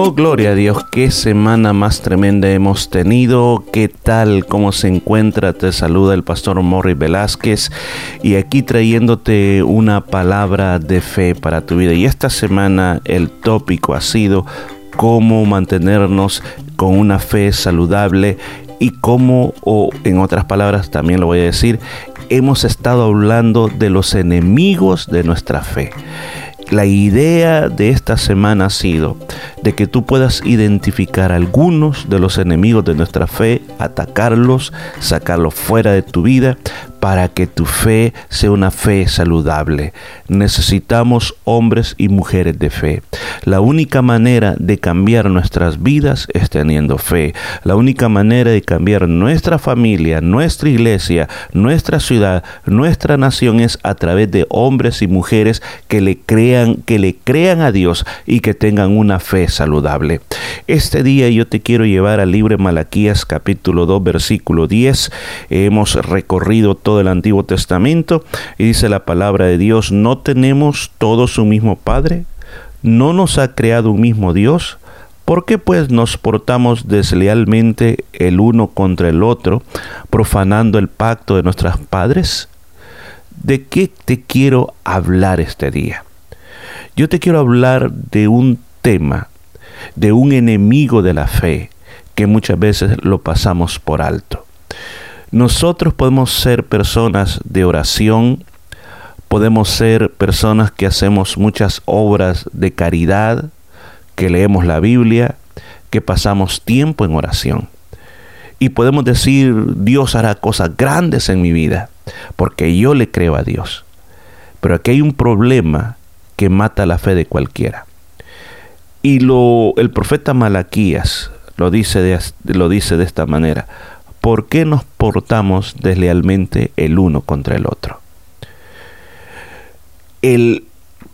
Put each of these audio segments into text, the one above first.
Oh, gloria a Dios, qué semana más tremenda hemos tenido. ¿Qué tal? ¿Cómo se encuentra? Te saluda el pastor Morri Velázquez y aquí trayéndote una palabra de fe para tu vida. Y esta semana el tópico ha sido cómo mantenernos con una fe saludable y cómo, o en otras palabras también lo voy a decir, hemos estado hablando de los enemigos de nuestra fe. La idea de esta semana ha sido de que tú puedas identificar algunos de los enemigos de nuestra fe, atacarlos, sacarlos fuera de tu vida para que tu fe sea una fe saludable. Necesitamos hombres y mujeres de fe. La única manera de cambiar nuestras vidas es teniendo fe. La única manera de cambiar nuestra familia, nuestra iglesia, nuestra ciudad, nuestra nación es a través de hombres y mujeres que le crean, que le crean a Dios y que tengan una fe saludable. Este día yo te quiero llevar al libro de Malaquías capítulo 2 versículo 10. Hemos recorrido todo el Antiguo Testamento y dice la palabra de Dios, ¿no tenemos todos un mismo Padre? ¿No nos ha creado un mismo Dios? ¿Por qué pues nos portamos deslealmente el uno contra el otro, profanando el pacto de nuestros padres? ¿De qué te quiero hablar este día? Yo te quiero hablar de un tema, de un enemigo de la fe, que muchas veces lo pasamos por alto. Nosotros podemos ser personas de oración, podemos ser personas que hacemos muchas obras de caridad, que leemos la Biblia, que pasamos tiempo en oración. Y podemos decir, Dios hará cosas grandes en mi vida, porque yo le creo a Dios. Pero aquí hay un problema que mata la fe de cualquiera. Y lo, el profeta Malaquías lo dice, de, lo dice de esta manera. ¿por qué nos portamos deslealmente el uno contra el otro? El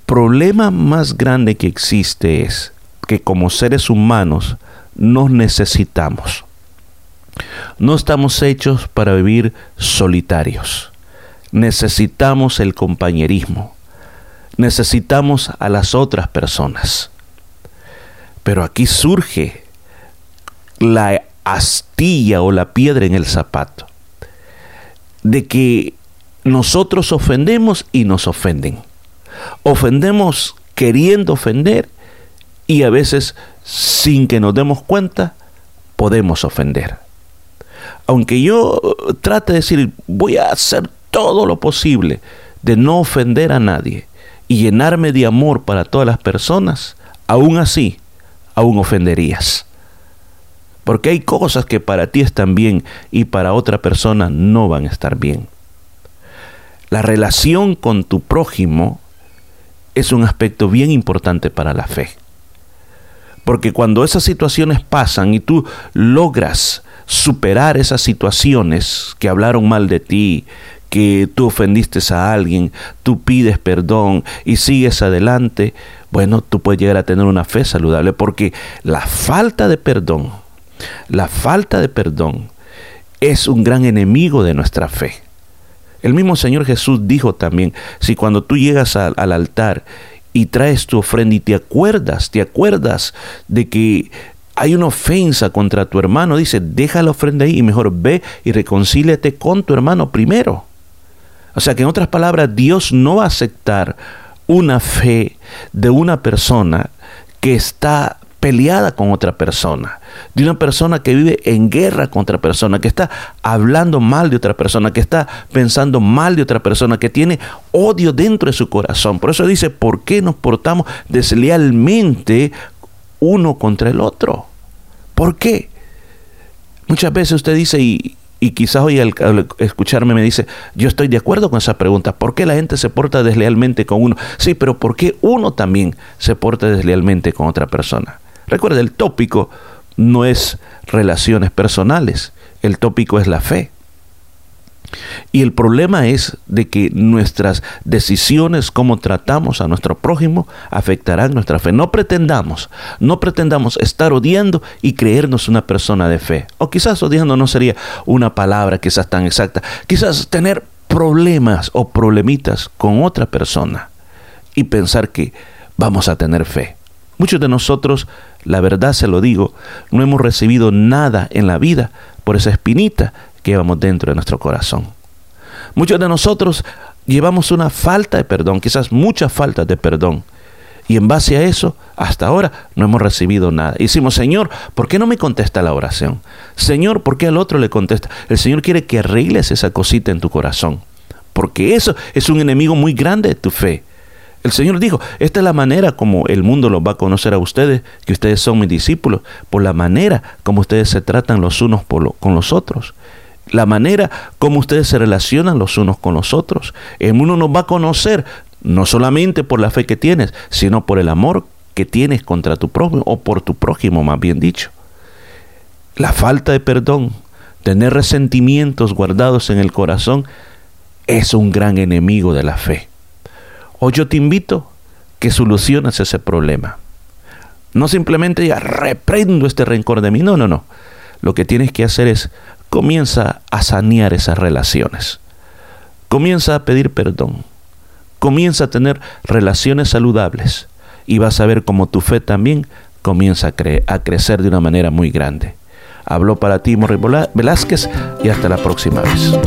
problema más grande que existe es que como seres humanos nos necesitamos. No estamos hechos para vivir solitarios. Necesitamos el compañerismo. Necesitamos a las otras personas. Pero aquí surge la astilla o la piedra en el zapato. De que nosotros ofendemos y nos ofenden. Ofendemos queriendo ofender y a veces sin que nos demos cuenta podemos ofender. Aunque yo trate de decir, voy a hacer todo lo posible de no ofender a nadie y llenarme de amor para todas las personas, aún así, aún ofenderías. Porque hay cosas que para ti están bien y para otra persona no van a estar bien. La relación con tu prójimo es un aspecto bien importante para la fe. Porque cuando esas situaciones pasan y tú logras superar esas situaciones que hablaron mal de ti, que tú ofendiste a alguien, tú pides perdón y sigues adelante, bueno, tú puedes llegar a tener una fe saludable porque la falta de perdón la falta de perdón es un gran enemigo de nuestra fe. El mismo Señor Jesús dijo también, si cuando tú llegas al, altar y traes tu ofrenda y te acuerdas, te acuerdas de que hay una ofensa contra tu hermano, dice, deja la ofrenda ahí y mejor ve y reconcíliate con tu hermano primero. O sea que en otras palabras, Dios no va a aceptar una fe de una persona que está peleada con otra persona, de una persona que vive en guerra contra persona, que está hablando mal de otra persona, que está pensando mal de otra persona, que tiene odio dentro de su corazón. Por eso dice, ¿por qué nos portamos deslealmente uno contra el otro? ¿Por qué? Muchas veces usted dice, y, y quizás hoy al, escucharme me dice, yo estoy de acuerdo con esa pregunta, ¿por qué la gente se porta deslealmente con uno? Sí, pero ¿por qué uno también se porta deslealmente con otra persona? Recuerda, el tópico no es relaciones personales, el tópico es la fe. Y el problema es de que nuestras decisiones, cómo tratamos a nuestro prójimo, afectarán nuestra fe. No pretendamos, no pretendamos estar odiando y creernos una persona de fe. O quizás odiando no sería una palabra quizás tan exacta. Quizás tener problemas o problemitas con otra persona y pensar que vamos a tener fe. Muchos de nosotros, la verdad se lo digo, no hemos recibido nada en la vida por esa espinita que llevamos dentro de nuestro corazón. Muchos de nosotros llevamos una falta de perdón, quizás muchas faltas de perdón. Y en base a eso, hasta ahora no hemos recibido nada. Y decimos, Señor, ¿por qué no me contesta la oración? Señor, ¿por qué al otro le contesta? El Señor quiere que arregles esa cosita en tu corazón. Porque eso es un enemigo muy grande de tu fe. El Señor dijo, esta es la manera como el mundo los va a conocer a ustedes, que ustedes son mis discípulos, por la manera como ustedes se tratan los unos con los otros. La manera como ustedes se relacionan los unos con los otros. El mundo nos va a conocer no solamente por la fe que tienes, sino por el amor que tienes contra tu prójimo, o por tu prójimo, más bien dicho. La falta de perdón, tener resentimientos guardados en el corazón, es un gran enemigo de la fe. Hoy yo te invito que soluciones ese problema. No simplemente ya reprendo este rencor de mí. No, no, no. Lo que tienes que hacer es comienza a sanear esas relaciones. Comienza a pedir perdón. Comienza a tener relaciones saludables. Y vas a ver cómo tu fe también comienza a, a crecer de una manera muy grande. Habló para ti Morri Velázquez y hasta la próxima vez.